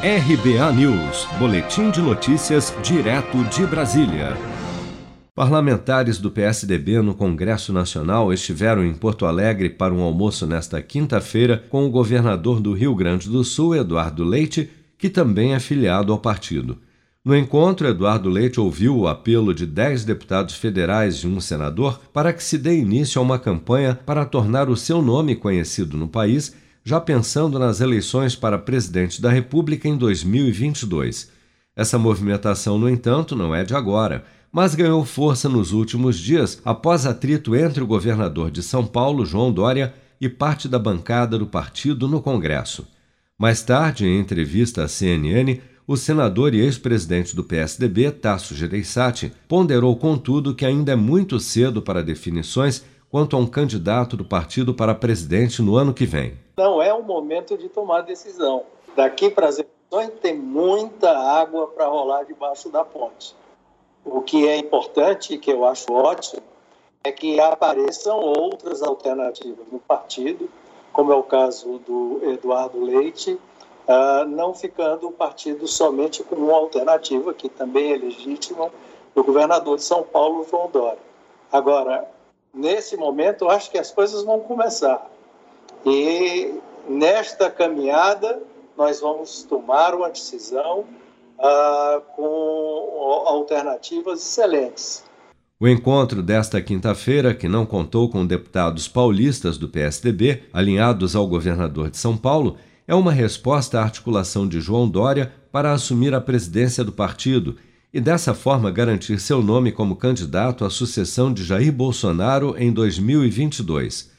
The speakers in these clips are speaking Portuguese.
RBA News, Boletim de Notícias, direto de Brasília. Parlamentares do PSDB no Congresso Nacional estiveram em Porto Alegre para um almoço nesta quinta-feira com o governador do Rio Grande do Sul, Eduardo Leite, que também é filiado ao partido. No encontro, Eduardo Leite ouviu o apelo de dez deputados federais e um senador para que se dê início a uma campanha para tornar o seu nome conhecido no país já pensando nas eleições para presidente da República em 2022. Essa movimentação, no entanto, não é de agora, mas ganhou força nos últimos dias após atrito entre o governador de São Paulo, João Dória, e parte da bancada do partido no Congresso. Mais tarde, em entrevista à CNN, o senador e ex-presidente do PSDB, Tasso Gereissati, ponderou, contudo, que ainda é muito cedo para definições quanto a um candidato do partido para presidente no ano que vem. Não é o momento de tomar decisão. Daqui para as eleições tem muita água para rolar debaixo da ponte. O que é importante, que eu acho ótimo, é que apareçam outras alternativas no partido, como é o caso do Eduardo Leite, uh, não ficando o partido somente com uma alternativa, que também é legítima, do governador de São Paulo, João Dória. Agora, nesse momento, eu acho que as coisas vão começar. E nesta caminhada, nós vamos tomar uma decisão uh, com alternativas excelentes. O encontro desta quinta-feira, que não contou com deputados paulistas do PSDB, alinhados ao governador de São Paulo, é uma resposta à articulação de João Dória para assumir a presidência do partido e dessa forma garantir seu nome como candidato à sucessão de Jair Bolsonaro em 2022.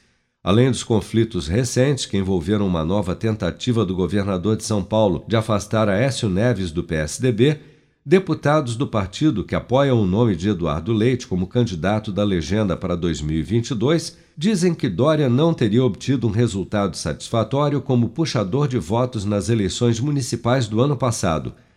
Além dos conflitos recentes que envolveram uma nova tentativa do governador de São Paulo de afastar Aécio Neves do PSDB, deputados do partido que apoiam o nome de Eduardo Leite como candidato da legenda para 2022 dizem que Dória não teria obtido um resultado satisfatório como puxador de votos nas eleições municipais do ano passado